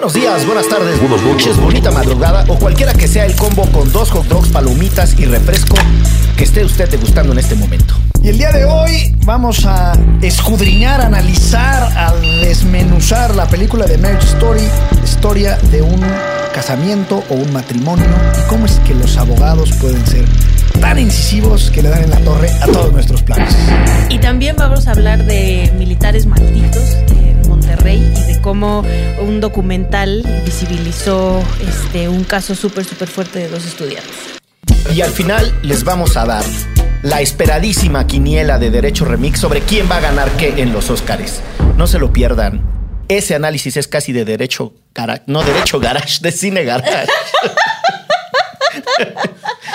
Buenos días, buenas tardes, buenas noches, bonita madrugada o cualquiera que sea el combo con dos hot dogs, palomitas y refresco que esté usted degustando en este momento. Y el día de hoy vamos a escudriñar, analizar, a desmenuzar la película de Marriage Story, historia de un casamiento o un matrimonio y cómo es que los abogados pueden ser tan incisivos que le dan en la torre a todos nuestros planes. Y también vamos a hablar de militares malditos en Monterrey y de cómo un documental visibilizó este, un caso súper, súper fuerte de dos estudiantes. Y al final les vamos a dar la esperadísima quiniela de Derecho Remix sobre quién va a ganar qué en los Óscares. No se lo pierdan. Ese análisis es casi de derecho garage, no derecho garage, de cine garage.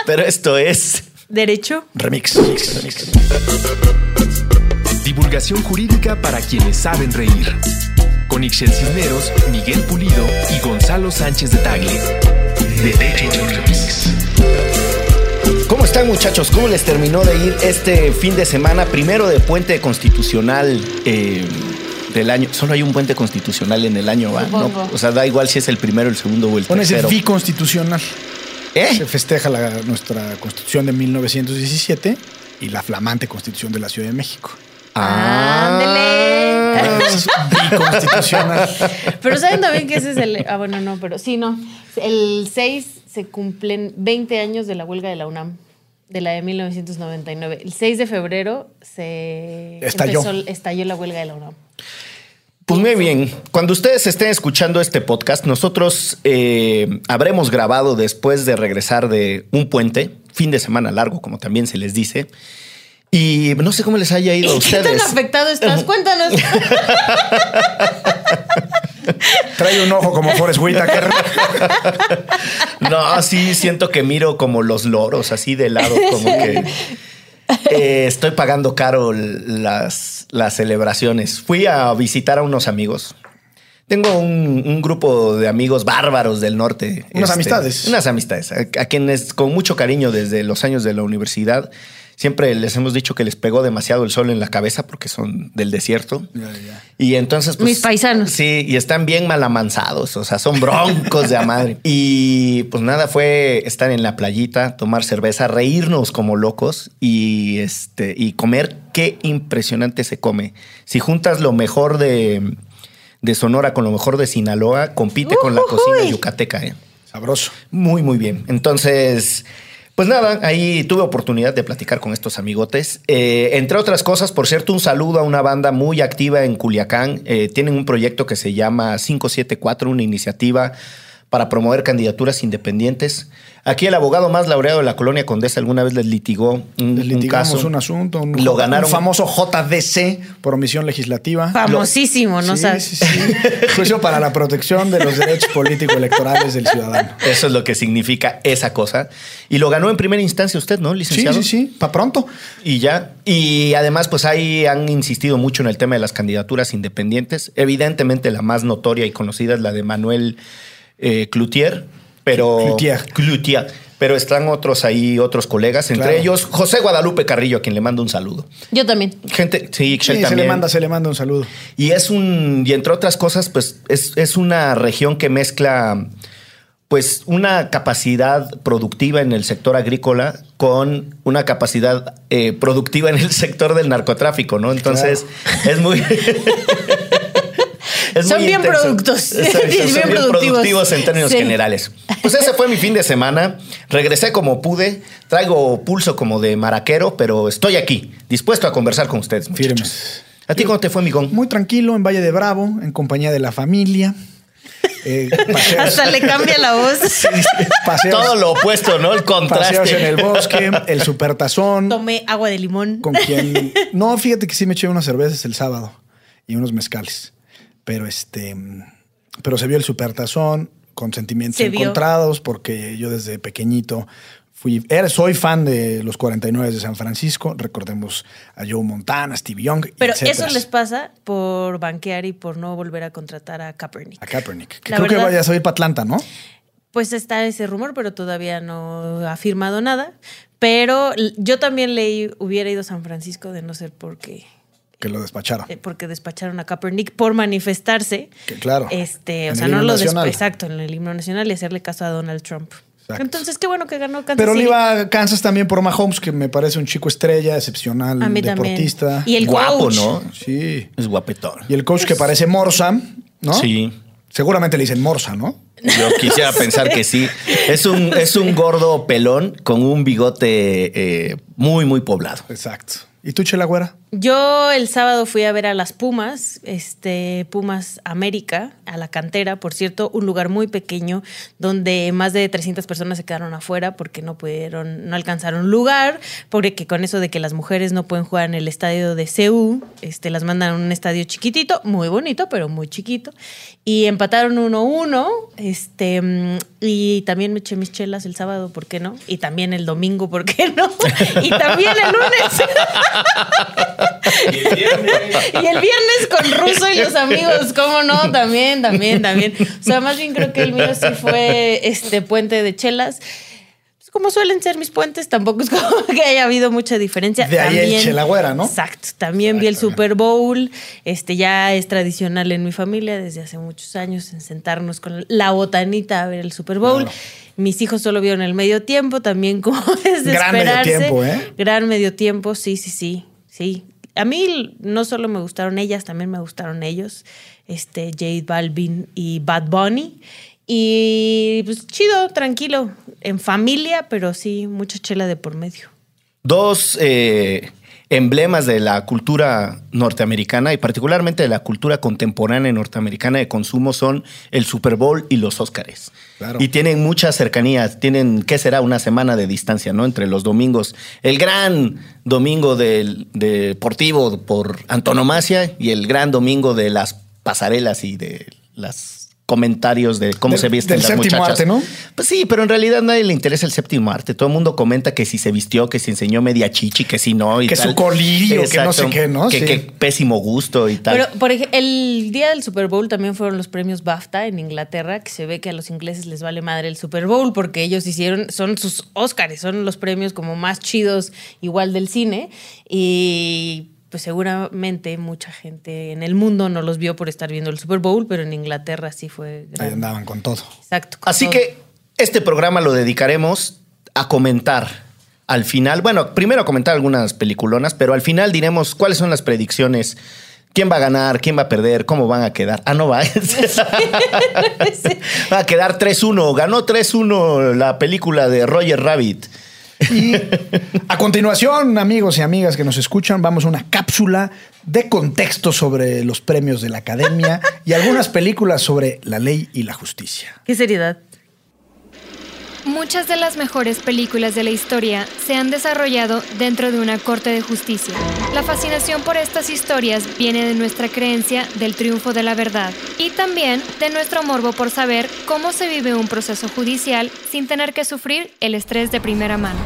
Pero esto es ¿Derecho? Remix. remix. Divulgación jurídica para quienes saben reír. Con Ixel Cisneros, Miguel Pulido y Gonzalo Sánchez de Tagle. Remix. ¿Cómo están muchachos? ¿Cómo les terminó de ir este fin de semana? Primero de puente constitucional eh, del año. Solo hay un puente constitucional en el año, ¿va? ¿no? O sea, da igual si es el primero, el segundo o el Con ese tercero. biconstitucional. ¿Eh? Se festeja la- nuestra constitución de 1917 y la flamante constitución de la Ciudad de México. Ándele. Eso es biconstitucional. Pero saben también que ese es el... Ah, bueno, no, pero sí, no. El 6 se cumplen 20 años de la huelga de la UNAM, de la de 1999. El 6 de febrero se Estalló. empezó- estalló la huelga de la UNAM. Pues muy bien. Cuando ustedes estén escuchando este podcast, nosotros eh, habremos grabado después de regresar de un puente, fin de semana largo, como también se les dice. Y no sé cómo les haya ido a ¿Qué tan ustedes. afectado estás? Cuéntanos. Trae un ojo como Forrest Whitaker. No, sí siento que miro como los loros, así de lado, como que eh, estoy pagando caro las, las celebraciones. Fui a visitar a unos amigos. Tengo un, un grupo de amigos bárbaros del norte. este, Unas amistades. Unas amistades, a, a quienes con mucho cariño desde los años de la universidad. Siempre les hemos dicho que les pegó demasiado el sol en la cabeza porque son del desierto. Y entonces, pues. Mis paisanos. Sí, y están bien malamanzados, o sea, son broncos de a madre. Y pues nada, fue estar en la playita, tomar cerveza, reírnos como locos y este y comer. Qué impresionante se come. Si juntas lo mejor de, de Sonora con lo mejor de Sinaloa, compite con la cocina yucateca. ¿eh? Sabroso. Muy, muy bien. Entonces, pues nada, ahí tuve oportunidad de platicar con estos amigotes. Eh, entre otras cosas, por cierto, un saludo a una banda muy activa en Culiacán. Eh, tienen un proyecto que se llama 574, una iniciativa para promover candidaturas independientes. Aquí el abogado más laureado de la colonia Condesa alguna vez les litigó un, un Litigamos caso. un asunto, un, Lo ganaron. un famoso JDC por omisión legislativa. Famosísimo, ¿no sí, sabes? sí, sí. Juicio para la protección de los derechos político-electorales del ciudadano. Eso es lo que significa esa cosa. Y lo ganó en primera instancia usted, ¿no, Sí, licenciado? sí, sí. Para pronto. Y ya. Y además, pues ahí han insistido mucho en el tema de las candidaturas independientes. Evidentemente, la más notoria y conocida es la de Manuel eh, Cloutier, pero. Cloutier. Cloutier. Pero están otros ahí, otros colegas, entre Claro. ellos José Guadalupe Carrillo, a quien le mando un saludo. Yo también. Gente, sí, Sí, Ixchel se también. le manda, se le manda un saludo. Y es un, y entre otras cosas, pues es, es una región que mezcla pues una capacidad productiva en el sector agrícola con una capacidad eh, productiva en el sector del narcotráfico, ¿no? Entonces es muy... es Son muy bien intenso. productos. Exacto, Bien son bien productivos. productivos en términos Sí. generales. Pues ese fue mi fin de semana. Regresé como pude. Traigo pulso como de maraquero, pero estoy aquí, dispuesto a conversar con ustedes, muchachos. Firmes. ¿A ti cómo te fue, Migón? Muy tranquilo en Valle de Bravo, en compañía de la familia. Eh, Hasta le cambia la voz. paseos- Todo lo opuesto, ¿no? El contraste. paseos en el bosque, el supertazón. Tomé agua de limón. Con quien. No, fíjate que sí me eché unas cervezas el sábado y unos mezcales. Pero este. Pero se vio el supertazón con sentimientos Se vio. encontrados porque yo desde pequeñito fui. Soy fan de los 49 de San Francisco. Recordemos a Joe Montana, Steve Young. Pero etcétera. eso les pasa por banquear y por no volver a contratar a Kaepernick. A Kaepernick. Que La creo que vayas a ir para Atlanta, ¿no? Pues está ese rumor, pero todavía no ha firmado nada. Pero yo también leí, hubiera ido a San Francisco de no ser porque Que lo despacharon. eh, porque despacharon a Kaepernick por manifestarse. Que claro, Este, o sea, no lo despa- nacional. exacto, en el himno nacional y hacerle caso a Donald Trump. Exacto. Entonces, qué bueno que ganó Kansas Pero le iba a Kansas también por Mahomes, que me parece un chico estrella, excepcional, A mí también. deportista. Y el Guapo, coach. ¿no? Sí. Es guapetón. Y el coach que parece Morsa, ¿no? Sí. Seguramente le dicen Morsa, ¿no? Yo quisiera pensar que sí. Es un, es un gordo pelón con un bigote eh, muy, muy poblado. Exacto. ¿Y tú, Chela Güera? Yo el sábado fui a ver a las Pumas, este Pumas América, a la cantera, por cierto, un lugar muy pequeño donde más de 300 personas se quedaron afuera porque no pudieron, no alcanzaron lugar, porque con eso de que las mujeres no pueden jugar en el estadio de CEU, este, las mandan a un estadio chiquitito, muy bonito, pero muy chiquito, y empataron 1-1, este, y también me eché mis chelas el sábado, ¿por qué no? Y también el domingo, ¿por qué no? Y también el lunes. Y el viernes con Ruso y los amigos, ¿cómo no? También, también, también. O sea, más bien creo que el mío sí fue este puente de chelas. Pues como suelen ser mis puentes, tampoco es como que haya habido mucha diferencia. De ahí el chelagüera, ¿no? Exacto. También vi el Super Bowl. Este ya es tradicional en mi familia desde hace muchos años en sentarnos con la botanita a ver el Super Bowl. Claro. Mis hijos solo vieron el medio tiempo, también como es de Gran medio esperarse. tiempo, ¿eh? Gran medio tiempo, sí, sí, sí, sí. A mí no solo me gustaron ellas, también me gustaron ellos, este Jade Balvin y Bad Bunny. Y pues chido, tranquilo, en familia, pero sí, mucha chela de por medio. Dos eh, emblemas de la cultura norteamericana y particularmente de la cultura contemporánea norteamericana de consumo son el Super Bowl y los Óscares. Claro. Y tienen mucha cercanía, tienen, ¿qué será? Una semana de distancia, ¿no? Entre los domingos. El gran domingo del deportivo por antonomasia y el gran domingo de las pasarelas y de las comentarios de cómo Del- se visten del las séptimo muchachas. arte, ¿no? Pues sí, pero en realidad a nadie le interesa el séptimo arte. Todo el mundo comenta que si se vistió, que si enseñó media chichi, que si no. Y Que tal. su colirio, que no sé qué, ¿no? Que, Sí. que pésimo gusto y tal. Pero, por ejemplo, el día del Super Bowl también fueron los premios BAFTA en Inglaterra, que se ve que a los ingleses les vale madre el Super Bowl porque ellos hicieron, son sus Óscares, son los premios como más chidos igual del cine. Y pues seguramente mucha gente en el mundo no los vio por estar viendo el Super Bowl, pero en Inglaterra sí fue Ahí grande. andaban con todo. Exacto. con Así todo. que este programa lo dedicaremos a comentar al final. Bueno, primero a comentar algunas peliculonas, pero al final diremos cuáles son las predicciones. ¿Quién va a ganar? ¿Quién va a perder? ¿Cómo van a quedar? Ah, no va. va a quedar 3-1. Ganó 3-1 la película de Roger Rabbit. Y a continuación, amigos y amigas que nos escuchan, vamos a una cápsula de contexto sobre los premios de la academia y algunas películas sobre la ley y la justicia. Qué seriedad. Muchas de las mejores películas de la historia se han desarrollado dentro de una corte de justicia. La fascinación por estas historias viene de nuestra creencia del triunfo de la verdad y también de nuestro morbo por saber cómo se vive un proceso judicial sin tener que sufrir el estrés de primera mano.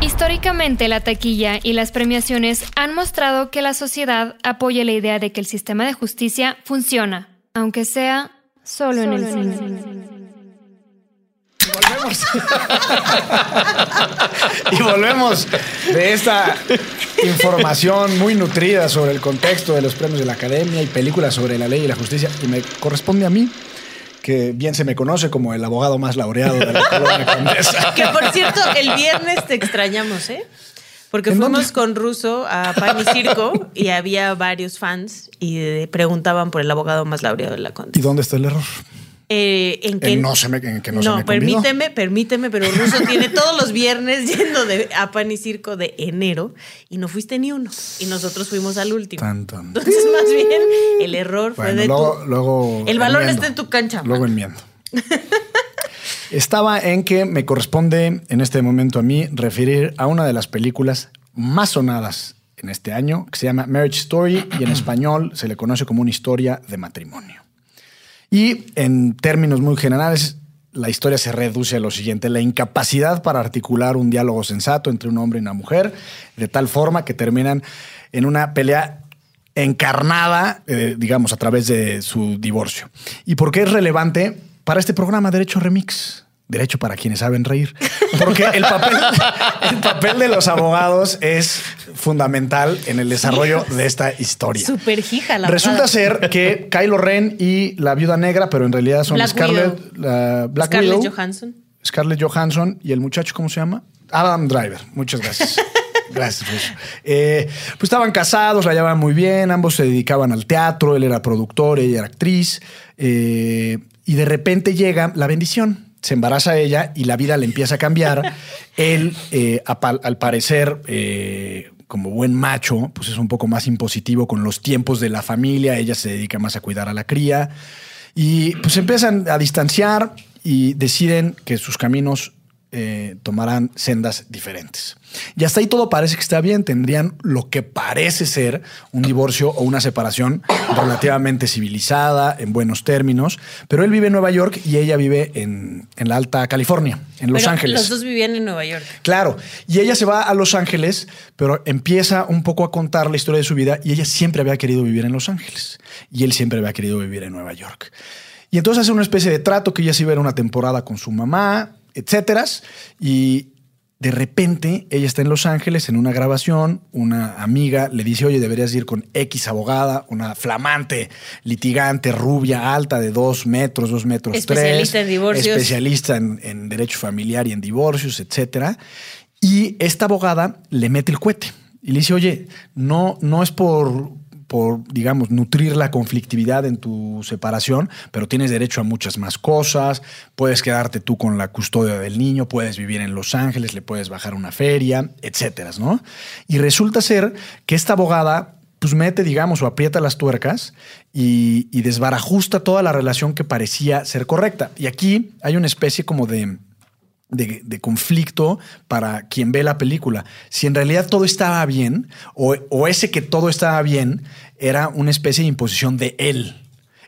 Históricamente, la taquilla y las premiaciones han mostrado que la sociedad apoya la idea de que el sistema de justicia funciona, aunque sea solo, en el cine. Y volvemos de esta información muy nutrida sobre el contexto de los premios de la academia y películas sobre la ley y la justicia. Y me corresponde a mí, que bien se me conoce como el abogado más laureado de la colonia Condesa. Que por cierto, el viernes te extrañamos, ¿eh? Porque ¿En fuimos dónde? con Russo a Pan y Circo y había varios fans y preguntaban por el abogado más laureado de la ¿Y Conde. dónde está el error? Eh, en que En no se me- en que no se me convidó. permíteme, permíteme, pero Russo tiene todos los viernes yendo de, a Pan y Circo de enero y no fuiste ni uno. Y nosotros fuimos al último. Tan, tan. Entonces, más bien, el error fue de luego, tu. luego El balón enmiendo. está en tu cancha. Luego enmiendo. Estaba en que me corresponde en este momento a mí referir a una de las películas más sonadas en este año, que se llama Marriage Story y en español se le conoce como una historia de matrimonio. Y en términos muy generales, la historia se reduce a lo siguiente, la incapacidad para articular un diálogo sensato entre un hombre y una mujer, de tal forma que terminan en una pelea encarnada, eh, digamos, a través de su divorcio. ¿Y por qué es relevante para este programa Derecho Remix? Derecho para quienes saben reír. Porque el papel, el papel de los abogados es fundamental en el desarrollo de esta historia. Super hija, la Resulta verdad. ser que Kylo Ren y la viuda negra, pero en realidad son Black Scarlett, Widow. la Black Scarlett Widow, Johansson. Scarlett Johansson y el muchacho, ¿cómo se llama? Adam Driver. Muchas gracias. Gracias, Russo. Eh, pues estaban casados, la llevaban muy bien, ambos se dedicaban al teatro, él era productor, ella era actriz, eh, y de repente llega la bendición. Se embaraza ella y la vida le empieza a cambiar. él, eh, al parecer, eh, como buen macho, pues es un poco más impositivo con los tiempos de la familia, ella se dedica más a cuidar a la cría. Y pues empiezan a distanciar y deciden que sus caminos eh, tomarán sendas diferentes. Y hasta ahí todo parece que está bien. Tendrían lo que parece ser un divorcio o una separación relativamente civilizada, en buenos términos. Pero él vive en Nueva York y ella vive en, en la Alta California, en Los Pero Ángeles. Los dos vivían en Nueva York. Claro, y ella se va a Los Ángeles, pero empieza un poco a contar la historia de su vida y ella siempre había querido vivir en Los Ángeles y él siempre había querido vivir en Nueva York. Y entonces hace una especie de trato que ella se iba a ir una temporada con su mamá, etcétera, y de repente ella está en Los Ángeles en una grabación, una amiga le dice, oye, deberías ir con X abogada, una flamante, litigante, rubia, alta de dos metros, dos metros Especialista tres, en divorcios. especialista en, en derecho familiar y en divorcios, etcétera. Y esta abogada le mete el cohete y le dice, oye, no, no es por, por, digamos, nutrir la conflictividad en tu separación, pero tienes derecho a muchas más cosas, puedes quedarte tú con la custodia del niño, puedes vivir en Los Ángeles, le puedes bajar una feria, etcétera, ¿no? Y resulta ser que esta abogada pues mete, digamos, o aprieta las tuercas y, y desbarajusta toda la relación que parecía ser correcta. Y aquí hay una especie como de, de, conflicto para quien ve la película. Si en realidad todo estaba bien, o, ese que todo estaba bien era una especie de imposición de él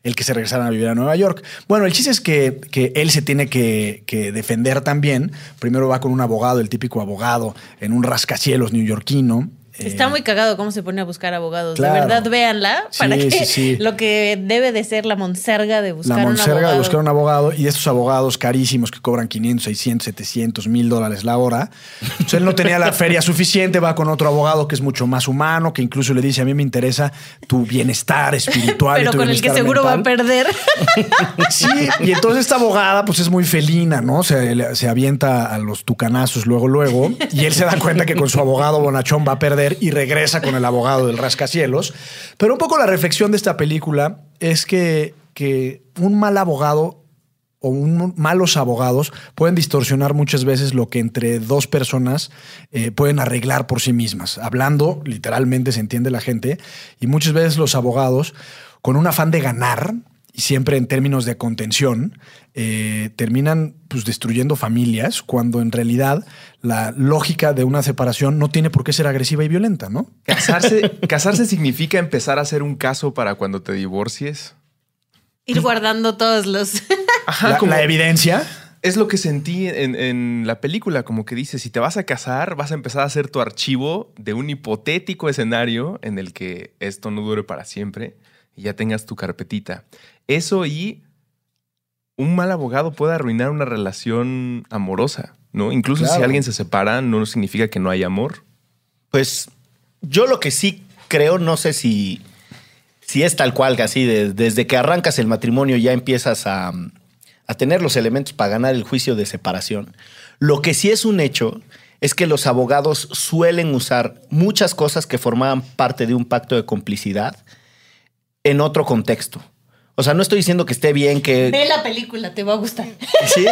el que se regresaran a vivir a Nueva York. Bueno, el chiste es que, que él se tiene que, que defender también. Primero va con un abogado, el típico abogado, en un rascacielos neoyorquino. Está Eh, muy cagado cómo se pone a buscar abogados. claro. De verdad, véanla para Sí, que sí, sí. lo que debe de ser la monserga de buscar la un monserga abogado. de buscar un abogado y estos abogados carísimos que cobran 500, 600, 700 mil dólares la hora. Entonces él no tenía la feria suficiente, va con otro abogado que es mucho más humano, que incluso le dice, a mí me interesa tu bienestar espiritual. y Pero tu con el que seguro va a mental". perder. Sí, y entonces esta abogada pues es muy felina, ¿no? Se, se avienta a los tucanazos luego, luego, y él se da cuenta que con su abogado bonachón va a perder y regresa con el abogado del rascacielos. Pero un poco la reflexión de esta película es que, que un mal abogado o un- malos abogados pueden distorsionar muchas veces lo que entre dos personas eh, pueden arreglar por sí mismas. Hablando, literalmente se entiende la gente, y muchas veces los abogados, con un afán de ganar, y siempre en términos de contención, eh, terminan pues, destruyendo familias cuando en realidad la lógica de una separación no tiene por qué ser agresiva y violenta, ¿no? Casarse, casarse significa empezar a hacer un caso para cuando te divorcies. Ir guardando todos los. Ajá, la, como- la evidencia. es lo que sentí en, en la película, como que dice, si te vas a casar, vas a empezar a hacer tu archivo de un hipotético escenario en el que esto no dure para siempre y ya tengas tu carpetita. Eso y un mal abogado puede arruinar una relación amorosa, ¿no? Incluso si alguien se separa, no significa que no hay amor. Pues yo lo que sí creo, no sé si, si es tal cual, que así, de- desde que arrancas el matrimonio ya empiezas a, a tener los elementos para ganar el juicio de separación. Lo que sí es un hecho es que los abogados suelen usar muchas cosas que formaban parte de un pacto de complicidad en otro contexto. O sea, no estoy diciendo que esté bien que... Ve la película, te va a gustar. ¿Sí?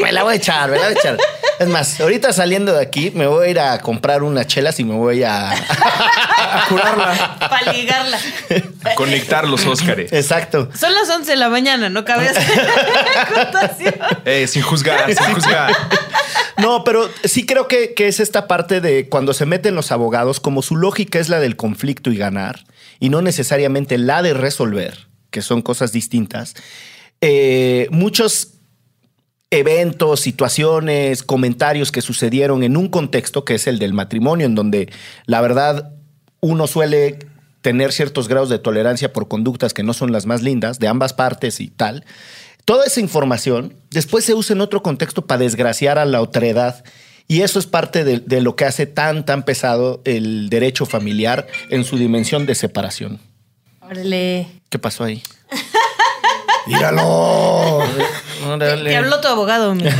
Me la voy a echar, me la voy a echar. Es más, ahorita saliendo de aquí me voy a ir a comprar unas chelas y me voy a... A curarla. Para ligarla. Conectar los Óscares. Exacto. Son las 11 de la mañana, no cabe hacer acotación. Eh, sin juzgar, sin juzgar. No, pero sí creo que, que es esta parte de cuando se meten los abogados, como su lógica es la del conflicto y ganar, y no necesariamente la de resolver, que son cosas distintas. eh, muchos eventos, situaciones, comentarios que sucedieron en un contexto que es el del matrimonio, en donde la verdad uno suele tener ciertos grados de tolerancia por conductas que no son las más lindas de ambas partes y tal. toda esa información después se usa en otro contexto para desgraciar a la otredad. Y eso es parte de, de lo que hace tan, tan pesado el derecho familiar en su dimensión de separación. Órale. ¿Qué pasó ahí? ¡Míralo! Te habló tu abogado, amigo.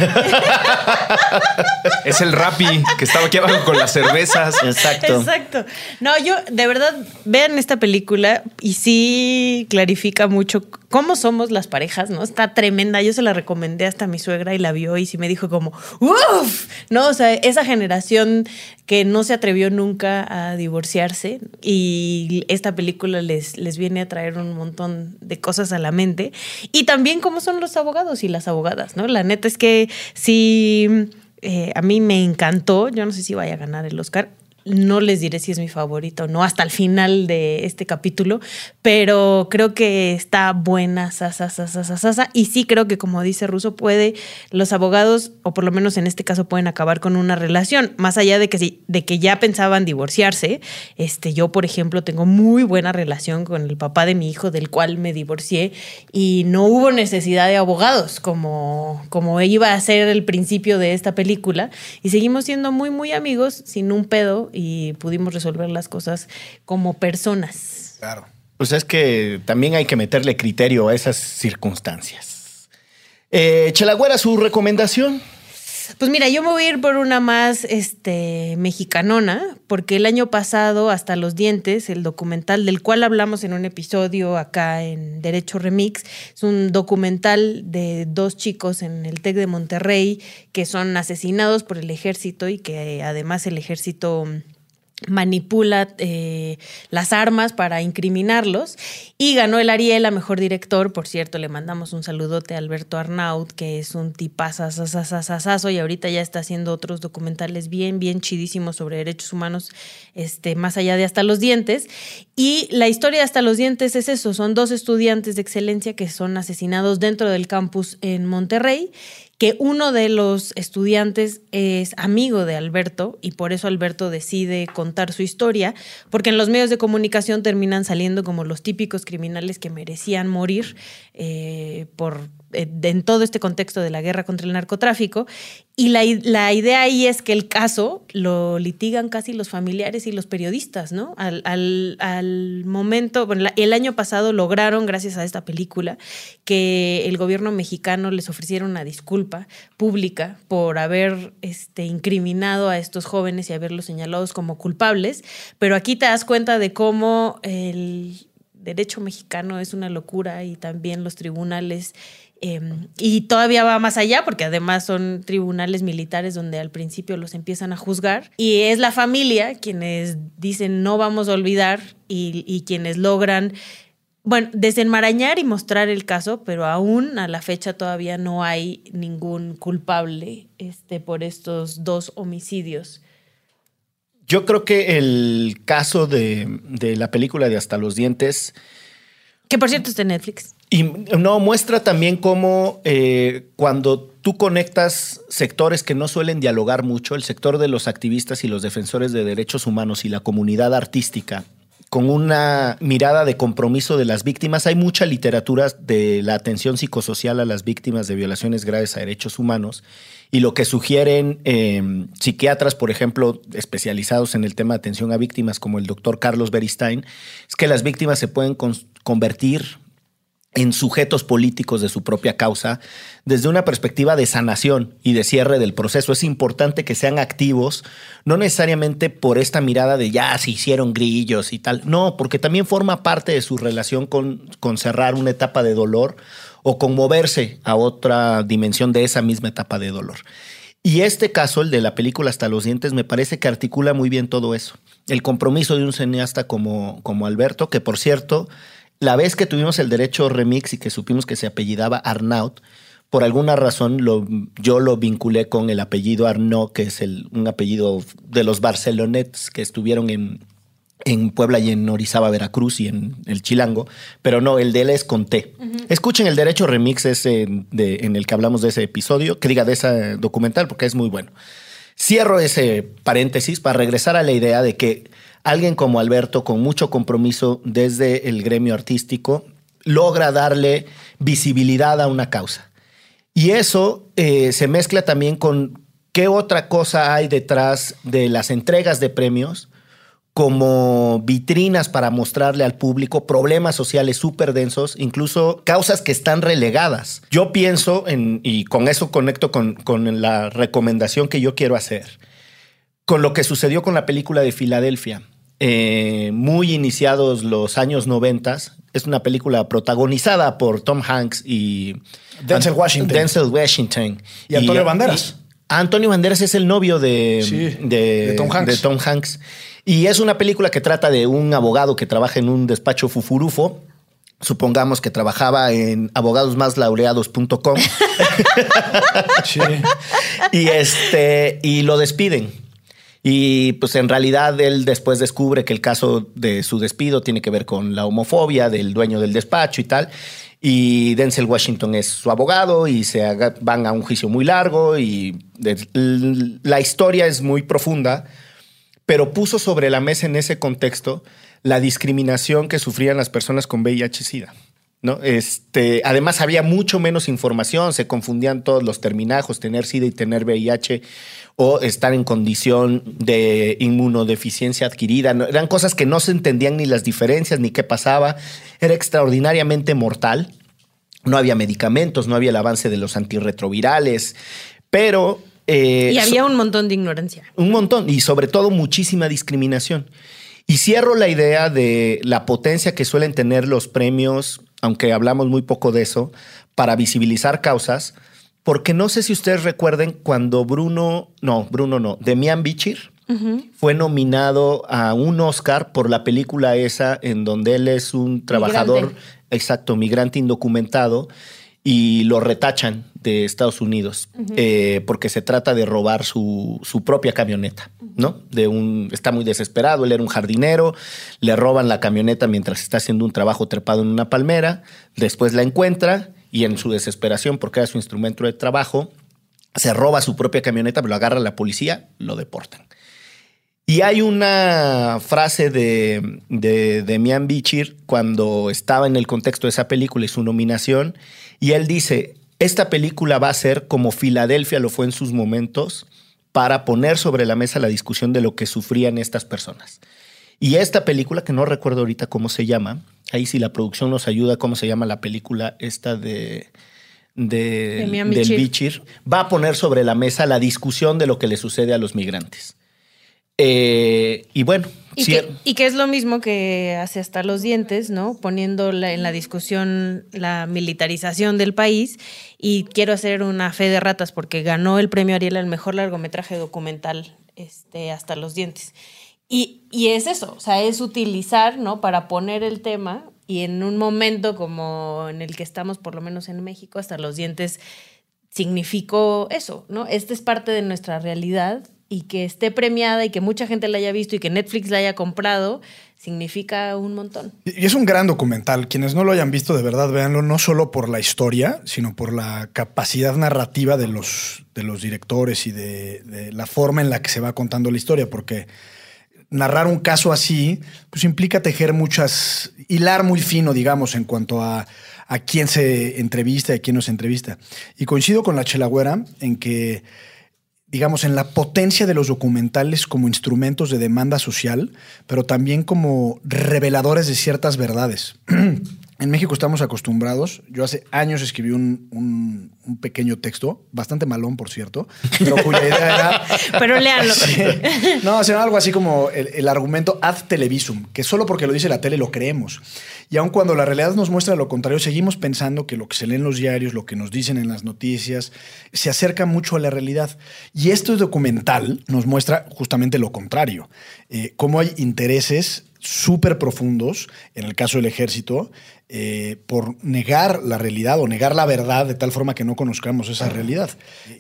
Es el Rappi que estaba aquí abajo con las cervezas. Exacto. Exacto. No, yo de verdad vean esta película y sí clarifica mucho cómo somos las parejas, ¿no? Está tremenda. Yo se la recomendé hasta a mi suegra y la vio y sí me dijo como, uff, ¿no? O sea, esa generación que no se atrevió nunca a divorciarse y esta película les, les viene a traer un montón de cosas a la mente. Y también cómo son los abogados y las abogadas, ¿no? La neta es que sí, eh, a mí me encantó, yo no sé si vaya a ganar el Oscar, no les diré si es mi favorito o no hasta el final de este capítulo, pero creo que está buena, sasa, sasa, sasa. Y sí creo que, como dice Russo, puede, los abogados, o por lo menos en este caso, pueden acabar con una relación. Más allá de que, de que ya pensaban divorciarse, este, yo, por ejemplo, tengo muy buena relación con el papá de mi hijo, del cual me divorcié, y no hubo necesidad de abogados, como, como iba a ser el principio de esta película. Y seguimos siendo muy, muy amigos, sin un pedo, y pudimos resolver las cosas como personas. Claro. Pues es que también hay que meterle criterio a esas circunstancias. Eh, Chelagüera, su recomendación. Pues mira, yo me voy a ir por una más este, mexicanona, porque el año pasado, Hasta los Dientes, el documental del cual hablamos en un episodio acá en Derecho Remix, es un documental de dos chicos en el TEC de Monterrey que son asesinados por el ejército y que eh, además el ejército manipula eh, las armas para incriminarlos y ganó el Ariel a mejor director. Por cierto, le mandamos un saludote a Alberto Arnaut, que es un tipazazazazazazo y ahorita ya está haciendo otros documentales bien, bien chidísimos sobre derechos humanos, este, más allá de hasta los dientes. Y la historia de hasta los dientes es eso, son dos estudiantes de excelencia que son asesinados dentro del campus en Monterrey que uno de los estudiantes es amigo de Alberto y por eso Alberto decide contar su historia, porque en los medios de comunicación terminan saliendo como los típicos criminales que merecían morir eh, por en todo este contexto de la guerra contra el narcotráfico. Y la, la idea ahí es que el caso lo litigan casi los familiares y los periodistas, ¿no? Al, al- momento, bueno, el año pasado lograron, gracias a esta película, que el gobierno mexicano les ofreciera una disculpa pública por haber este, incriminado a estos jóvenes y haberlos señalados como culpables. Pero aquí te das cuenta de cómo el derecho mexicano es una locura y también los tribunales. Eh, y todavía va más allá porque además son tribunales militares donde al principio los empiezan a juzgar y es la familia quienes dicen no vamos a olvidar y, y quienes logran bueno, desenmarañar y mostrar el caso, pero aún a la fecha todavía no hay ningún culpable este, por estos dos homicidios. Yo creo que el caso de, de la película de Hasta los Dientes Que por cierto está en Netflix. Y no muestra también cómo eh, cuando tú conectas sectores que no suelen dialogar mucho, el sector de los activistas y los defensores de derechos humanos y la comunidad artística, con una mirada de compromiso de las víctimas, hay mucha literatura de la atención psicosocial a las víctimas de violaciones graves a derechos humanos. Y lo que sugieren eh, psiquiatras, por ejemplo, especializados en el tema de atención a víctimas, como el doctor Carlos Beristain, es que las víctimas se pueden con- convertir en sujetos políticos de su propia causa desde una perspectiva de sanación y de cierre del proceso. Es importante que sean activos, no necesariamente por esta mirada de ya se hicieron grillos y tal, no, porque también forma parte de su relación con, con cerrar una etapa de dolor o con moverse a otra dimensión de esa misma etapa de dolor. Y este caso, el de la película Hasta los dientes, me parece que articula muy bien todo eso. El compromiso de un cineasta como, como Alberto, que por cierto, la vez que tuvimos el derecho remix y que supimos que se apellidaba Arnaut, por alguna razón lo, yo lo vinculé con el apellido Arnaud, que es el, un apellido de los barcelonets que estuvieron en, en Puebla y en Orizaba, Veracruz y en el Chilango, pero no, el de él es con T. Escuchen el derecho remix ese de, en el que hablamos de ese episodio, que diga de ese documental, porque es muy bueno. Cierro ese paréntesis para regresar a la idea de que alguien como Alberto, con mucho compromiso desde el gremio artístico, logra darle visibilidad a una causa. Y eso eh, se mezcla también con qué otra cosa hay detrás de las entregas de premios como vitrinas para mostrarle al público problemas sociales súper densos, incluso causas que están relegadas. Yo pienso, en, y con eso conecto con, con la recomendación que yo quiero hacer, con lo que sucedió con la película de Filadelfia. Eh, muy iniciados los años 90, es una película protagonizada por Tom Hanks y Denzel Washington. Denzel Washington. Y Antonio Banderas. y- Antonio Banderas es el novio de, Sí, de, de Tom Hanks. de Tom Hanks. Y es una película que trata de un abogado que trabaja en un despacho fufurufo. Supongamos que trabajaba en abogadosmáslaureados.com Sí. y este y lo despiden. Y pues en realidad él después descubre que el caso de su despido tiene que ver con la homofobia del dueño del despacho y tal. Y Denzel Washington es su abogado y se van a un juicio muy largo y la historia es muy profunda, pero puso sobre la mesa en ese contexto la discriminación que sufrían las personas con VIH-Sida. ¿No? Este, además, había mucho menos información, se confundían todos los terminajos, tener SIDA y tener VIH o estar en condición de inmunodeficiencia adquirida. ¿no? Eran cosas que no se entendían ni las diferencias ni qué pasaba. Era extraordinariamente mortal. No había medicamentos, no había el avance de los antirretrovirales, pero... eh, Y so- había un montón de ignorancia. un montón y sobre todo muchísima discriminación. Y cierro la idea de la potencia que suelen tener los premios, aunque hablamos muy poco de eso, para visibilizar causas, porque no sé si ustedes recuerden cuando Bruno, no, Bruno no, Demian Bichir fue nominado a un Oscar por la película esa en donde él es un trabajador, Migrante. exacto, migrante indocumentado y lo retachan de Estados Unidos eh, porque se trata de robar su, su propia camioneta, ¿no? De un, está muy desesperado, él era un jardinero, le roban la camioneta mientras está haciendo un trabajo trepado en una palmera, después la encuentra y en su desesperación, porque era su instrumento de trabajo, se roba su propia camioneta, pero lo agarra la policía, lo deportan. Y hay una frase de, de Demian Bichir cuando estaba en el contexto de esa película y su nominación, y él dice, esta película va a ser como Filadelfia lo fue en sus momentos para poner sobre la mesa la discusión de lo que sufrían estas personas. Y esta película, que no recuerdo ahorita cómo se llama, ahí si la producción nos ayuda, cómo se llama la película esta de, de- Demian del. Bichir, va a poner sobre la mesa la discusión de lo que le sucede a los migrantes. Eh, y bueno, Y, cier- que, y que es lo mismo que hace hasta los dientes, ¿no? Poniendo la- en la discusión la militarización del país. Y quiero hacer una fe de ratas porque ganó el premio Ariel al mejor largometraje documental este, hasta los dientes. Y, y es eso, o sea, es utilizar, ¿no? Para poner el tema y en un momento como en el que estamos, por lo menos en México, hasta los dientes significó eso, ¿no? Esta es parte de nuestra realidad y que esté premiada y que mucha gente la haya visto y que Netflix la haya comprado, significa un montón. Y es un gran documental. Quienes no lo hayan visto, de verdad, véanlo, no solo por la historia, sino por la capacidad narrativa de los, de los directores y de, la forma en la que se va contando la historia, porque narrar un caso así, pues implica tejer muchas, hilar muy fino, digamos, en cuanto a, a quién se entrevista y a quién no se entrevista. Y coincido con la Chelagüera en que digamos, en la potencia de los documentales como instrumentos de demanda social, pero también como reveladores de ciertas verdades. En México estamos acostumbrados. Yo hace años escribí un, un- un pequeño texto, bastante malón, por cierto, pero cuya idea era Pero léanlo. no, será algo así como el, el argumento ad televisum, que solo porque lo dice la tele lo creemos. Y aun cuando la realidad nos muestra lo contrario, seguimos pensando que lo que se lee en los diarios, lo que nos dicen en las noticias, se acerca mucho a la realidad. Y este documental nos muestra justamente lo contrario, eh, cómo hay intereses súper profundos, en el caso del ejército, eh, por negar la realidad o negar la verdad de tal forma que no conozcamos esa realidad.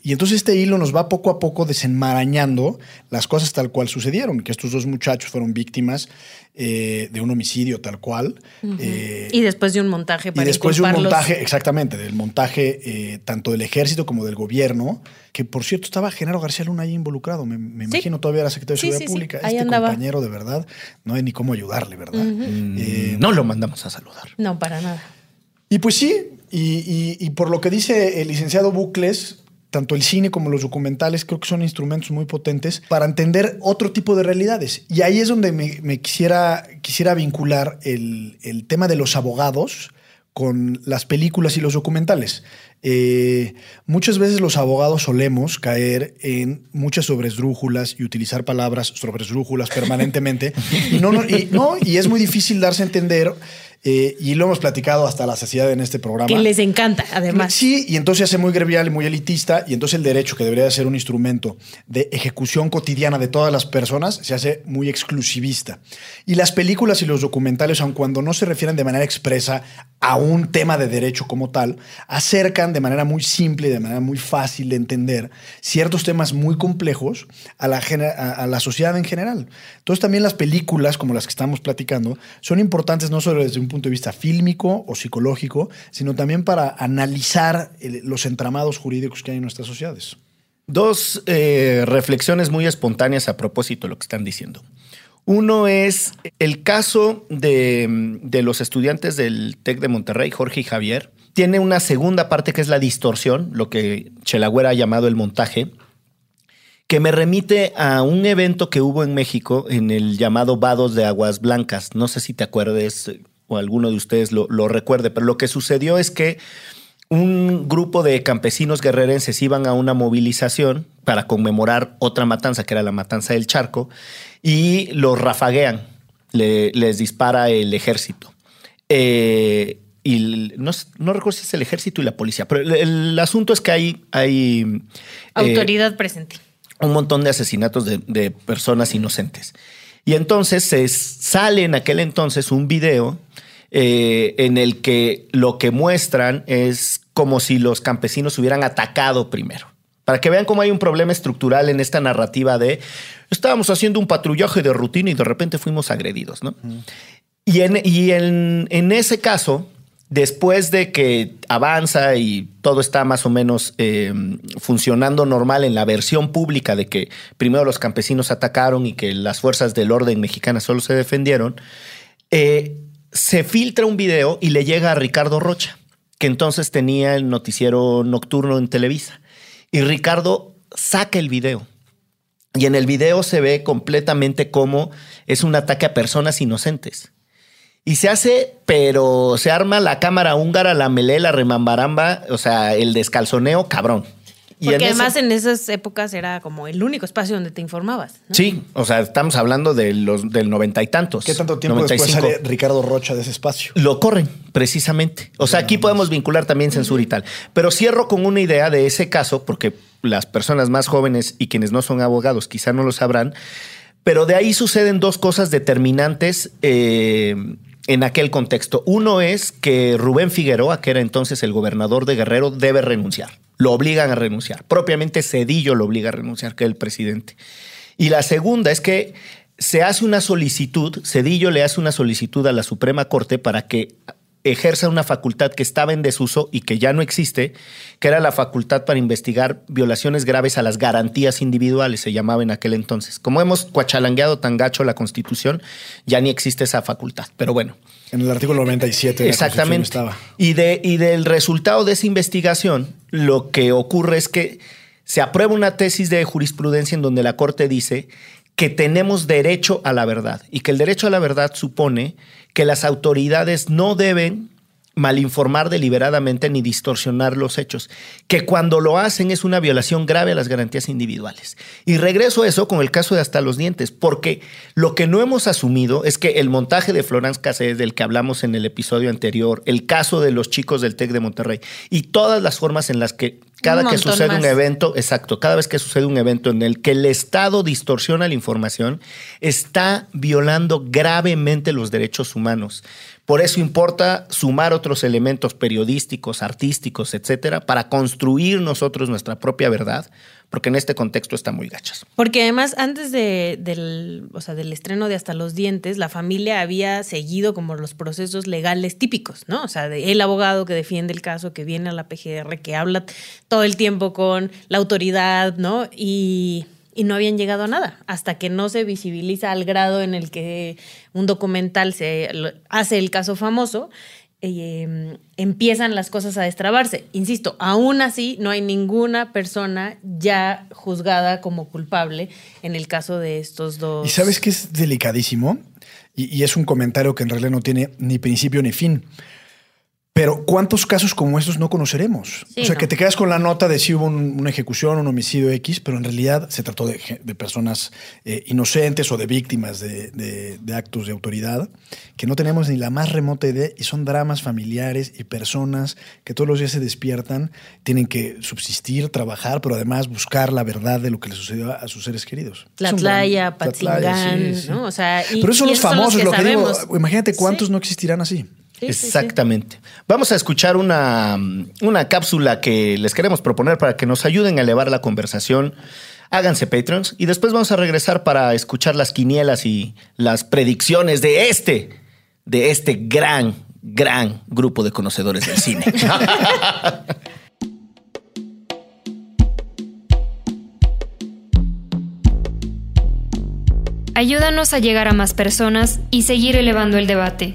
Y entonces este hilo nos va poco a poco desenmarañando las cosas tal cual sucedieron, que estos dos muchachos fueron víctimas eh, de un homicidio tal cual. eh, y después de un montaje y para después de un montaje, exactamente, del montaje eh, tanto del ejército como del gobierno, que por cierto estaba Genaro García Luna ahí involucrado. Me, me Sí. imagino todavía era secretario de Sí, Seguridad sí, sí. Pública. Este andaba. compañero, de verdad, no hay ni cómo ayudarle, ¿verdad? Eh, no lo mandamos a saludar. No, para nada. Y pues sí, y, por lo que dice el licenciado Bucles, tanto el cine como los documentales creo que son instrumentos muy potentes para entender otro tipo de realidades. Y ahí es donde me, me quisiera, quisiera vincular el, el tema de los abogados con las películas y los documentales. Eh, muchas veces los abogados solemos caer en muchas sobresdrújulas y utilizar palabras sobresdrújulas permanentemente. y, no, no, y, no, y es muy difícil darse a entender, eh, y lo hemos platicado hasta la saciedad en este programa. Que les encanta, además. Sí, y entonces se hace muy gremial y muy elitista, y entonces el derecho, que debería de ser un instrumento de ejecución cotidiana de todas las personas, se hace muy exclusivista. Y las películas y los documentales, aun cuando no se refieren de manera expresa a un tema de derecho como tal, acercan de manera muy simple y de manera muy fácil de entender ciertos temas muy complejos a la, a, la sociedad en general. Entonces también las películas, como las que estamos platicando, son importantes no solo desde un punto de vista fílmico o psicológico, sino también para analizar el- los entramados jurídicos que hay en nuestras sociedades. Dos eh, reflexiones muy espontáneas a propósito de lo que están diciendo. Uno es el caso de, de los estudiantes del TEC de Monterrey, Jorge y Javier. Tiene una segunda parte que es la distorsión, lo que Chelagüera ha llamado el montaje, que me remite a un evento que hubo en México en el llamado Vados de Aguas Blancas. No sé si te acuerdes o alguno de ustedes lo, lo recuerde, pero lo que sucedió es que un grupo de campesinos guerrerenses iban a una movilización para conmemorar otra matanza, que era la matanza del Charco, y los rafaguean, le- les dispara el ejército. Eh, y el- no, no recuerdo si es el ejército y la policía, pero el, el asunto es que hay, hay eh, Autoridad presente. un montón de asesinatos de, de personas inocentes. Y entonces se sale en aquel entonces un video eh, en el que lo que muestran es como si los campesinos hubieran atacado primero. Para que vean cómo hay un problema estructural en esta narrativa de estábamos haciendo un patrullaje de rutina y de repente fuimos agredidos, ¿no? Y, en, y en, en ese caso, después de que avanza y todo está más o menos eh, funcionando normal en la versión pública de que primero los campesinos atacaron y que las fuerzas del orden mexicana solo se defendieron, eh, se filtra un video y le llega a Ricardo Rocha, que entonces tenía el noticiero nocturno en Televisa. Y Ricardo saca el video. Y en el video se ve completamente cómo es un ataque a personas inocentes. Y se hace, pero se arma la cámara húngara, la melé, la remambaramba, o sea, el descalzoneo, cabrón. Y Porque en ese- además en esas épocas era como el único espacio donde te informabas. ¿no? Sí, o sea, estamos hablando de los del noventa y tantos. ¿Qué tanto tiempo 95. después sale Ricardo Rocha de ese espacio? Lo corren, precisamente. O sea, aquí podemos vincular también censura y tal. Pero cierro con una idea de ese caso, porque las personas más jóvenes y quienes no son abogados quizá no lo sabrán, pero de ahí suceden dos cosas determinantes eh, en aquel contexto. Uno es que Rubén Figueroa, que era entonces el gobernador de Guerrero, debe renunciar. Lo obligan a renunciar. Propiamente Cedillo lo obliga a renunciar, que es el presidente. Y la segunda es que se hace una solicitud, Cedillo le hace una solicitud a la Suprema Corte para que ejerza una facultad que estaba en desuso y que ya no existe, que era la facultad para investigar violaciones graves a las garantías individuales, se llamaba en aquel entonces. Como hemos cuachalangueado tan gacho la Constitución, ya ni existe esa facultad. Pero bueno, En el artículo 97 de la Exactamente. Constitución estaba. Y, de, y del resultado de esa investigación, lo que ocurre es que se aprueba una tesis de jurisprudencia en donde la Corte dice que tenemos derecho a la verdad y que el derecho a la verdad supone que las autoridades no deben malinformar deliberadamente ni distorsionar los hechos, que cuando lo hacen es una violación grave a las garantías individuales. Y regreso a eso con el caso de hasta los dientes, porque lo que no hemos asumido es que el montaje de Florence Cassés, del que hablamos en el episodio anterior, el caso de los chicos del TEC de Monterrey y todas las formas en las que cada que sucede un evento, exacto, cada vez que sucede un evento en el que el Estado distorsiona la información, está violando gravemente los derechos humanos. Por eso importa sumar otros elementos periodísticos, artísticos, etcétera, para construir nosotros nuestra propia verdad, porque en este contexto está muy gachas. Porque además, antes de- del, o sea, del estreno de Hasta los Dientes, la familia había seguido como los procesos legales típicos, ¿no? O sea, de el abogado que defiende el caso, que viene a la PGR, que habla todo el tiempo con la autoridad, ¿no? Y, y no habían llegado a nada, hasta que no se visibiliza al grado en el que un documental se hace el caso famoso eh, empiezan las cosas a destrabarse. Insisto, aún así no hay ninguna persona ya juzgada como culpable en el caso de estos dos. Y sabes que es delicadísimo, y, y es un comentario que en realidad no tiene ni principio ni fin. Pero ¿cuántos casos como estos no conoceremos? Sí, o sea, no. que te quedas con la nota de si hubo un- una ejecución, un homicidio X, pero en realidad se trató de, personas eh, inocentes o de víctimas de, de- de actos de autoridad que no tenemos ni la más remota idea y son dramas familiares y personas que todos los días se despiertan, tienen que subsistir, trabajar, pero además buscar la verdad de lo que les sucedió a, sus seres queridos. Tlatlaya, Patzingán, sí, sí. ¿no? O sea, y- pero esos son los famosos, que lo que digo. Imagínate cuántos no existirán así. Sí, sí, sí. Exactamente. Vamos a escuchar una, una cápsula que les queremos proponer para que nos ayuden a elevar la conversación. Háganse Patreons y después vamos a regresar para escuchar las quinielas y las predicciones de este, de este gran, gran grupo de conocedores del cine. Ayúdanos a llegar a más personas y seguir elevando el debate.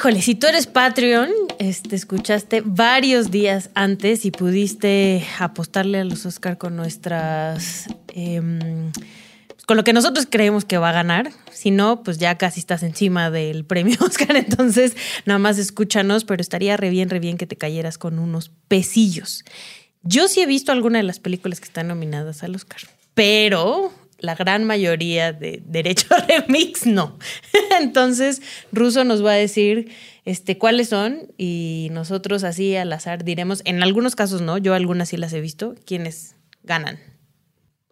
Híjole, si tú eres Patreon, este, escuchaste varios días antes y pudiste apostarle a los Oscar con nuestras. em, con lo que nosotros creemos que va a ganar. Si no, pues ya casi estás encima del premio Oscar. Entonces, nada más escúchanos, pero estaría re bien, re bien que te cayeras con unos pesillos. Yo sí he visto alguna de las películas que están nominadas al Oscar, pero la gran mayoría de Derecho a Remix no. Entonces, Russo nos va a decir este, cuáles son y nosotros así al azar diremos, en algunos casos no, yo algunas sí las he visto, quiénes ganan.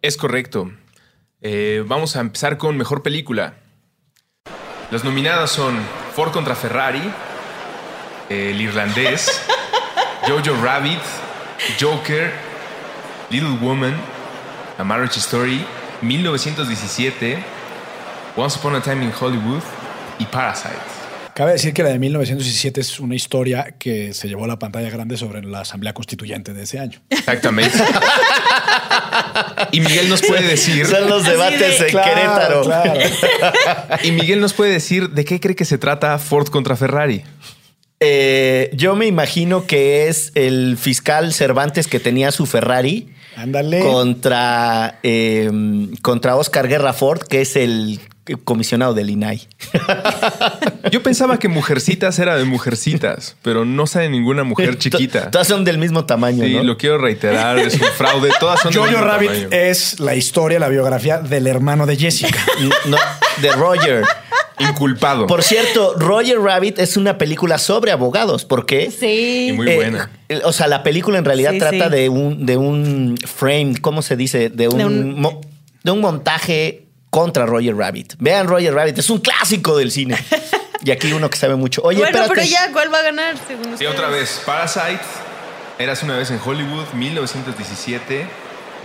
Es correcto. Eh, vamos a empezar con mejor película. Las nominadas son Ford contra Ferrari, El Irlandés, Jojo Rabbit, Joker, Little Woman, A Marriage Story, 1917, Once Upon a Time in Hollywood y Parasite. Cabe decir que la de 1917 es una historia que se llevó a la pantalla grande sobre la Asamblea Constituyente de ese año. Exactamente. y Miguel nos puede decir. Son los debates de- en Querétaro. claro. Y Miguel nos puede decir de qué cree que se trata Ford contra Ferrari. Eh, yo me imagino que es el fiscal Cervantes que tenía su Ferrari Ándale. contra, eh, contra Oscar Guerra Ford, que es el comisionado del INAI. Yo pensaba que Mujercitas era de Mujercitas, pero no sale ninguna mujer chiquita. To- Todas son del mismo tamaño, Sí, ¿no? lo quiero reiterar, es un fraude. Todas son del Jojo mismo Rabbit tamaño. es la historia, la biografía del hermano de Jessica. No, de Roger. Inculpado. Por cierto, Roger Rabbit es una película sobre abogados. ¿Por qué? Sí. Y muy Eh, buena. eh, o sea, la película en realidad Sí, trata sí. de un de un frame, ¿cómo se dice? De un, De un- mo- de un montaje contra Roger Rabbit. Vean Roger Rabbit, es un clásico del cine. y aquí uno que sabe mucho. Oye, bueno, espérate. pero ya, ¿cuál va a ganar? Según Sí, otra vez. Parasite. Eras una vez en Hollywood, 1917.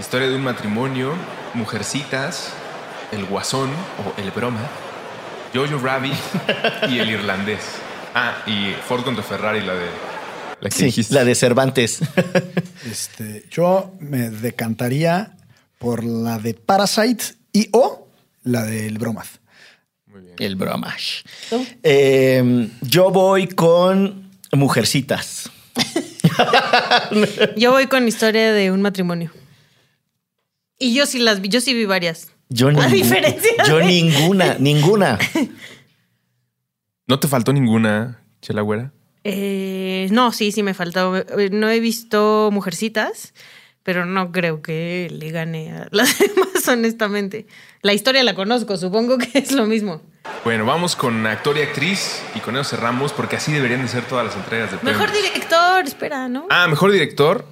Historia de un matrimonio. Mujercitas. El Guasón o El Broma. Jojo Rabbit y El Irlandés. Ah, y Ford contra Ferrari, la de. La que Sí, dijiste. la de Cervantes. Este, yo me decantaría por la de Parasite y o la del Bromath. El bromash. Eh, yo voy con Mujercitas. Yo voy con historia de un matrimonio. Y yo sí las vi, yo sí vi varias. Yo, A ningú- diferencia yo de- ninguna, ninguna. ¿No te faltó ninguna, Chela Güera? Eh, no, sí, sí me faltó. Eh, No he visto Mujercitas, pero no creo que le gane a las demás, honestamente. La historia la conozco, supongo que es lo mismo. Bueno, vamos con actor y actriz y con eso cerramos porque así deberían de ser todas las entregas de Mejor premios. director, espera, ¿no? Ah, mejor director,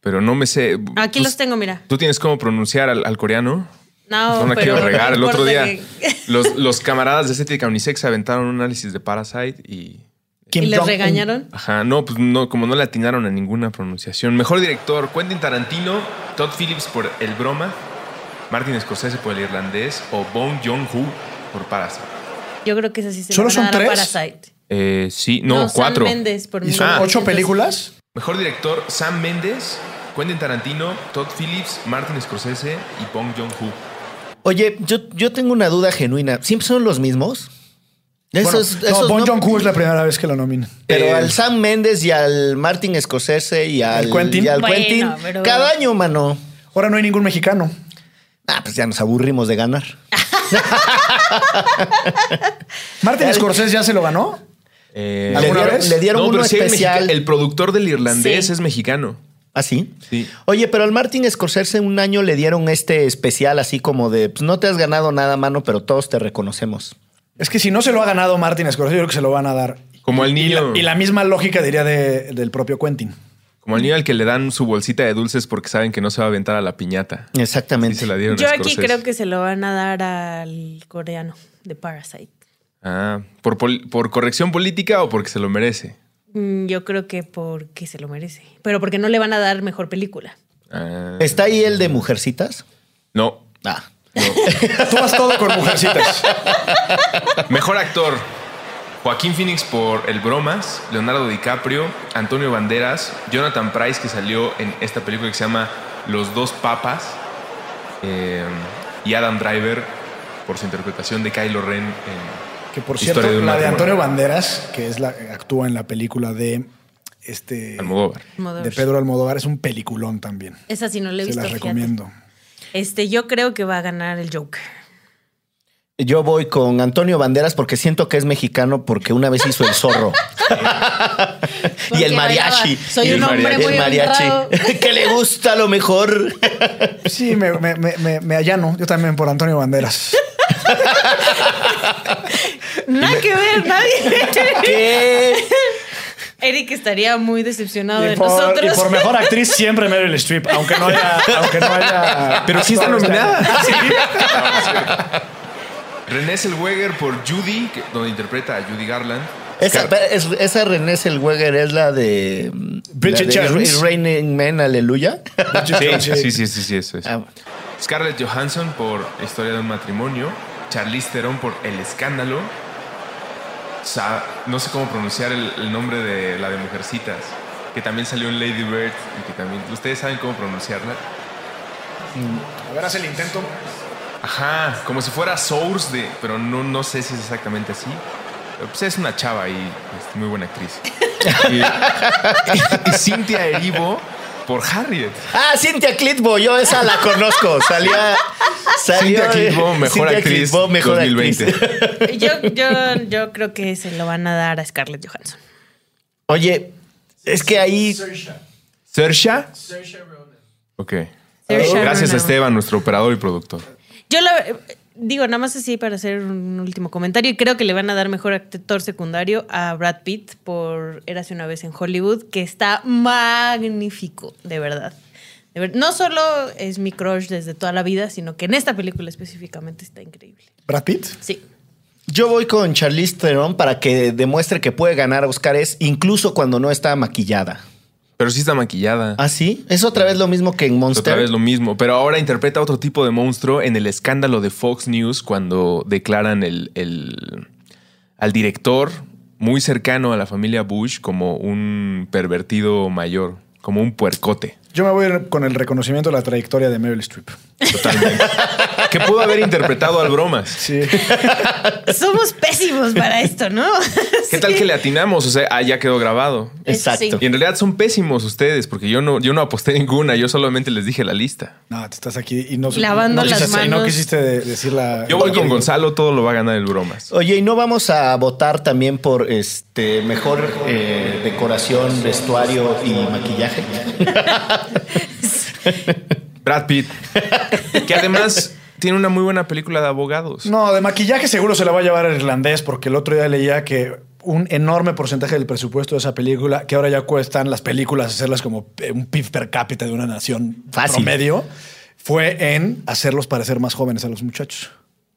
pero no me sé. Aquí Tú- los tengo, mira. ¿Tú tienes cómo pronunciar al, al coreano? No, No la pero quiero regar. no El otro día, que- los, los camaradas de Estética Unisex aventaron un análisis de Parasite y. Kim ¿Y les regañaron? Ajá, no, pues no, como no le atinaron a ninguna pronunciación. Mejor director: Quentin Tarantino, Todd Phillips por El Broma, Martin Scorsese por El Irlandés o Bong Joon-ho por Parasite. Yo creo que esa sí se ¿Solo son tres? Parasite. Eh, sí, no, Sam cuatro. Mendes por ¿Y son Ah. ocho películas? Mejor director: Sam Mendes, Quentin Tarantino, Todd Phillips, Martin Scorsese y Bong Joon-ho. Oye, yo, yo tengo una duda genuina. ¿Siempre son los mismos? Bueno, esos no, Bon no- Joon-ho es la primera vez que lo nominan. Pero Eh, al Sam Méndez y al Martin Scorsese y al, Quentin? y al Bueno, Quentin, pero- cada año, mano. Ahora no hay ningún mexicano. Ah, pues ya nos aburrimos de ganar. Martin Scorsese ya se lo ganó. Eh, Le ¿Alguna dieron, vez? le dieron no, uno sí, el, especial. mexica- el productor del irlandés Sí. es mexicano. ¿Ah, sí? Sí. Oye, pero al Martin Scorsese un año le dieron este especial así como de, pues no te has ganado nada, mano, pero todos te reconocemos. Es que si no se lo ha ganado Martin Scorsese, yo creo que se lo van a dar. Como al Y niño. la, y la misma lógica diría de- del propio Quentin. Como al niño al que le dan su bolsita de dulces porque saben que no se va a aventar a la piñata. Exactamente. se la dieron a Yo aquí creo que se lo van a dar al coreano de Parasite. Ah, ¿por, pol- ¿por corrección política o porque se lo merece? Mm, Yo creo que porque se lo merece. Pero porque no le van a dar mejor película. Ah, ¿Está ahí el de Mujercitas? no. Ah. Tú vas todo con mujercitas. Mejor actor. Joaquín Phoenix por El Bromas, Leonardo DiCaprio, Antonio Banderas, Jonathan Price que salió en esta película que se llama Los dos papas eh, y Adam Driver por su interpretación de Kylo Ren en Que por Historia cierto, de la de. Antonio Banderas, que es la actúa en la película de este Almodóvar. Almodóvar. de Pedro Almodóvar, es un peliculón también. Esa sí no la he Se visto. las fíjate. recomiendo. Este, yo creo que va a ganar el Joker. Yo voy con Antonio Banderas porque siento que es mexicano porque una vez hizo el zorro. y el mariachi. "Soy Y un el hombre mariachi, muy el mariachi. honrado". que le gusta lo mejor. Sí, me, me, me, me- me allano. Yo también por Antonio Banderas. Nada que ver, nadie. ¿Qué? Eric estaría muy decepcionado Y de por, nosotros. y por mejor actriz siempre Meryl Streep, aunque no haya, aunque no haya Pero sí está nominada. año. René Zellweger por Judy, donde interpreta a Judy Garland. Esa, es- esa René Zellweger es la de... Bridget la de Jones. Raining Man, aleluya. Sí, sí, sí, sí, sí, eso es. Ah, Scarlett Johansson por Historia de un matrimonio. Charlize Theron por El escándalo. Sa- no sé cómo pronunciar el, el nombre de la de Mujercitas, que también salió en Lady Bird y que también ustedes saben cómo pronunciarla. A ver, haz el intento. Ajá, como si fuera Source de, pero no, no sé si es exactamente así. Pues es una chava y es muy buena actriz. y, y Cynthia Erivo por Harriet. Ah, Cynthia Clitbo, yo esa la conozco. Salía. salió Cynthia Clitbo, mejor Cynthia actriz Clitbo, mejor 2020. actriz. Yo, yo, yo creo que se lo van a dar a Scarlett Johansson. Oye, es que ahí. ¿Sersha? Ok. Saoirse Gracias a. Esteban, nuestro operador y productor. Yo la, digo, nada más así para hacer un último comentario. Y creo que le van a dar mejor actor secundario a Brad Pitt por Érase una vez en Hollywood, que está magnífico, de verdad. De ver- no solo es mi crush desde toda la vida, sino que en esta película específicamente está increíble. Brad Pitt. Sí. Yo voy con Charlize Theron para que demuestre que puede ganar Oscars incluso cuando no está maquillada. Pero sí está maquillada. ¿Ah, sí? Es otra vez lo mismo que en Monster. Otra vez lo mismo, pero ahora interpreta otro tipo de monstruo en el escándalo de Fox News cuando declaran el, el- al director muy cercano a la familia Bush como un pervertido mayor, como un puercote. Yo me voy a ir con el reconocimiento de la trayectoria de Meryl Streep. Totalmente. que pudo haber interpretado al bromas. Sí. Somos pésimos para esto, ¿no? ¿Qué tal que le atinamos? O sea, ah, ya quedó grabado. Exacto. Sí. Y en realidad son pésimos ustedes, porque yo no, yo no aposté ninguna, yo solamente les dije la lista. No, te estás aquí y no Lavando no las quisiste, y no manos. quisiste de- decir la. Yo voy con Gonzalo, todo lo va a ganar el bromas. Oye, ¿y no vamos a votar también por este mejor eh, decoración, vestuario y maquillaje? Brad Pitt, que además tiene una muy buena película de abogados. No, de maquillaje seguro se la va a llevar el irlandés, porque el otro día leía que un enorme porcentaje del presupuesto de esa película, que ahora ya cuestan las películas hacerlas como un PIB per cápita de una nación Fácil. promedio, fue en hacerlos parecer más jóvenes a los muchachos.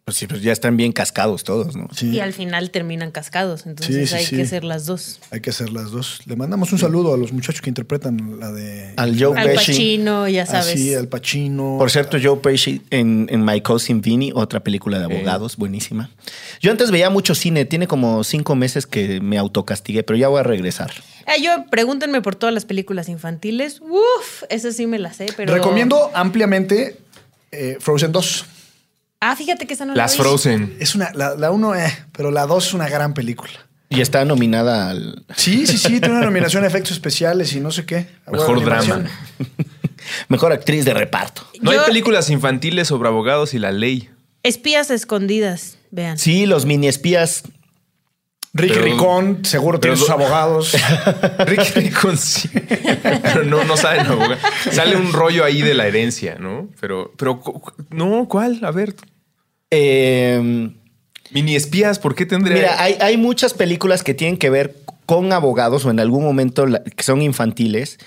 Pues sí, pues ya están bien cascados todos, ¿no? Sí. Y al final terminan cascados. Entonces Sí, sí, hay sí. que hacer las dos. Hay que hacer las dos. Le mandamos un saludo a los muchachos que interpretan la de. Al Joe Al Pesci. Pacino, ya sabes. Así, al Pacino. Por cierto, Joe Pesci en, en My Cousin Vinny, otra película de abogados, buenísima. Yo antes veía mucho cine, tiene como cinco meses que me autocastigué, pero ya voy a regresar. Ah, yo, pregúntenme por todas las películas infantiles. Uf, esas sí me las sé, pero. Recomiendo ampliamente eh, Frozen 2. Ah, fíjate que esa no Las la. Frozen. Es una, la, la uno, eh, pero la dos es una gran película. Y está nominada al... Sí, sí, sí, tiene una nominación a efectos especiales y no sé qué. Mejor drama. Mejor actriz de reparto. No Yo- hay películas infantiles sobre abogados y la ley. Espías escondidas, vean. Sí, los mini espías. Ricky Pero- Ricón, seguro tiene sus abogados. Ricky Ricón sí. Pero no, no saben abogar. Sale un rollo ahí de la herencia, ¿no? Pero, pero, no, ¿cuál? A ver. Eh, Mini espías, ¿por qué tendría? mira, hay, hay muchas películas que tienen que ver con abogados o en algún momento la- que son infantiles.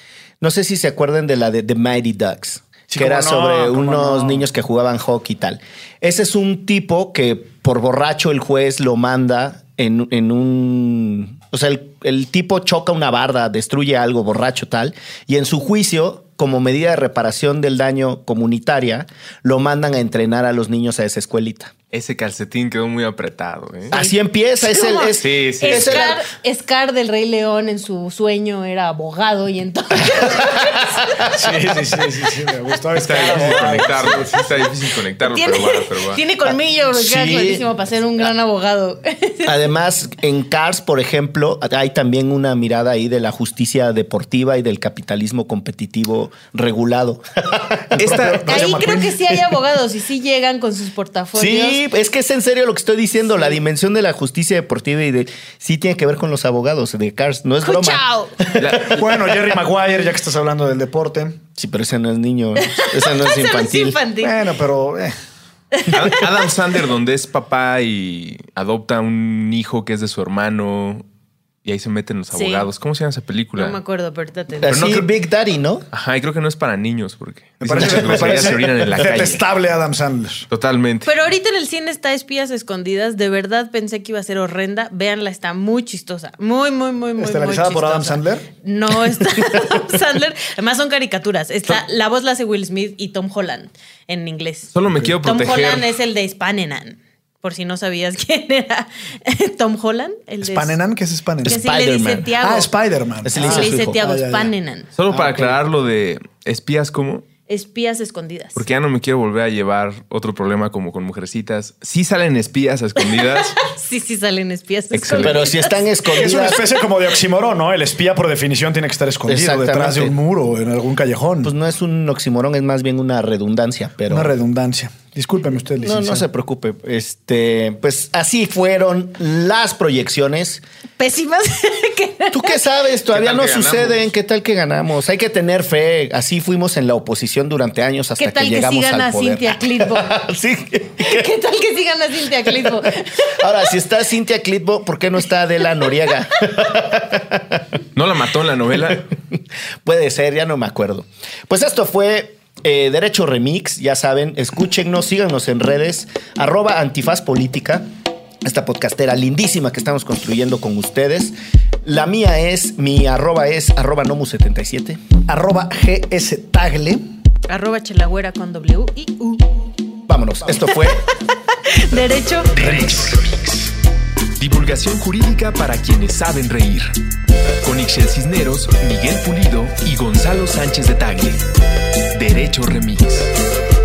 No sé si se acuerdan de la de The Mighty Ducks. Sí, que era no, sobre unos no. niños que jugaban hockey y tal. Ese es un tipo que por borracho el juez lo manda en, en un... O sea, el, el tipo choca una barda, destruye algo borracho tal, y en su juicio, como medida de reparación del daño comunitaria, lo mandan a entrenar a los niños a esa escuelita. Ese calcetín quedó muy apretado, ¿eh? Así empieza, es el... ¿Cómo? es- Sí, sí. es el- Scar, Scar del Rey León en su sueño era abogado y entonces Sí, sí, sí, sí, sí, me gustó. Está difícil conectarlo, sí, está difícil conectarlo, tiene, pero va, pero va. tiene colmillo, Sí. para ser un gran abogado. Además, en Cars, por ejemplo, hay también una mirada ahí de la justicia deportiva y del capitalismo competitivo regulado. Esta, Ahí creo que sí hay abogados y sí llegan con sus portafolios. Sí, es que es en serio lo que estoy diciendo. La dimensión de la justicia deportiva y de sí tiene que ver con los abogados de Cars. No es broma. Chao. la- Bueno, Jerry Maguire, ya que estás hablando del deporte. Sí, pero ese no es niño. Ese no es Ese no es infantil. infantil. Bueno, pero eh, Ad- Adam Sandler, donde es papá y adopta un hijo que es de su hermano y ahí se meten los Sí. abogados. ¿Cómo se llama esa película? No me acuerdo, pero ahorita te Pero no Así, creo- Big Daddy, ¿no? Ajá, y creo que no es para niños porque me dicen parece, que me los groserías parece se orinan en la calle. detestable Adam Sandler. Totalmente. Pero ahorita en el cine está Espías Escondidas. De verdad pensé que iba a ser horrenda. Véanla, está muy chistosa. Muy, muy, muy, muy, muy ¿Estelarizada por Adam. Sandler? No está Adam Sandler. Además son caricaturas. Está, la voz la hace Will Smith y Tom Holland en inglés. Solo me quiero Tom proteger. Holland es el de Spanenan. Por si no sabías quién era Tom Holland. El de ¿Spanenan? ¿Qué es Spanenan? Que le dice. Tiago. Ah, Spider-Man. Así le Ah, le dice. Tiago, Ah. Spanenan. Solo para Ah, aclarar lo de espías, ¿cómo? Espías escondidas. Porque ya no me quiero volver a llevar otro problema como con mujercitas. Sí salen espías a escondidas. Sí, sí salen espías Excelente. escondidas. Pero si están Es una escondidas, especie como de oxímoron, ¿no? El espía por definición tiene que estar escondido detrás de un muro en algún callejón. pues no es un oxímoron, es más bien una redundancia. Pero Una redundancia. Discúlpeme usted, No, licenciado. no se preocupe. Este, pues así fueron las proyecciones. Pésimas. Que- ¿Tú qué sabes? Todavía no que suceden. ¿Qué tal que ganamos? Hay que tener fe. Así fuimos en la oposición durante años hasta ¿Qué tal que que, llegamos sigan al a poder. Cintia Clitbo? Sí. ¿Qué tal que sigan a Cintia Clitbo? Ahora, si está Cintia Clitbo, ¿por qué no está Adela Noriega? ¿No la mató en la novela? Puede ser, ya no me acuerdo. Pues esto fue eh, Derecho Remix, ya saben, escúchennos, síganos en redes, arroba antifaz política, esta podcastera lindísima que estamos construyendo con ustedes. La mía es, mi arroba es arroba nomu77. Arroba GS Tagle. Arroba chelagüera con W y U. Vámonos, esto fue Derecho. Remix. Divulgación jurídica para quienes saben reír. Con Ixel Cisneros, Miguel Pulido y Gonzalo Sánchez de Tagle. Derecho Remix.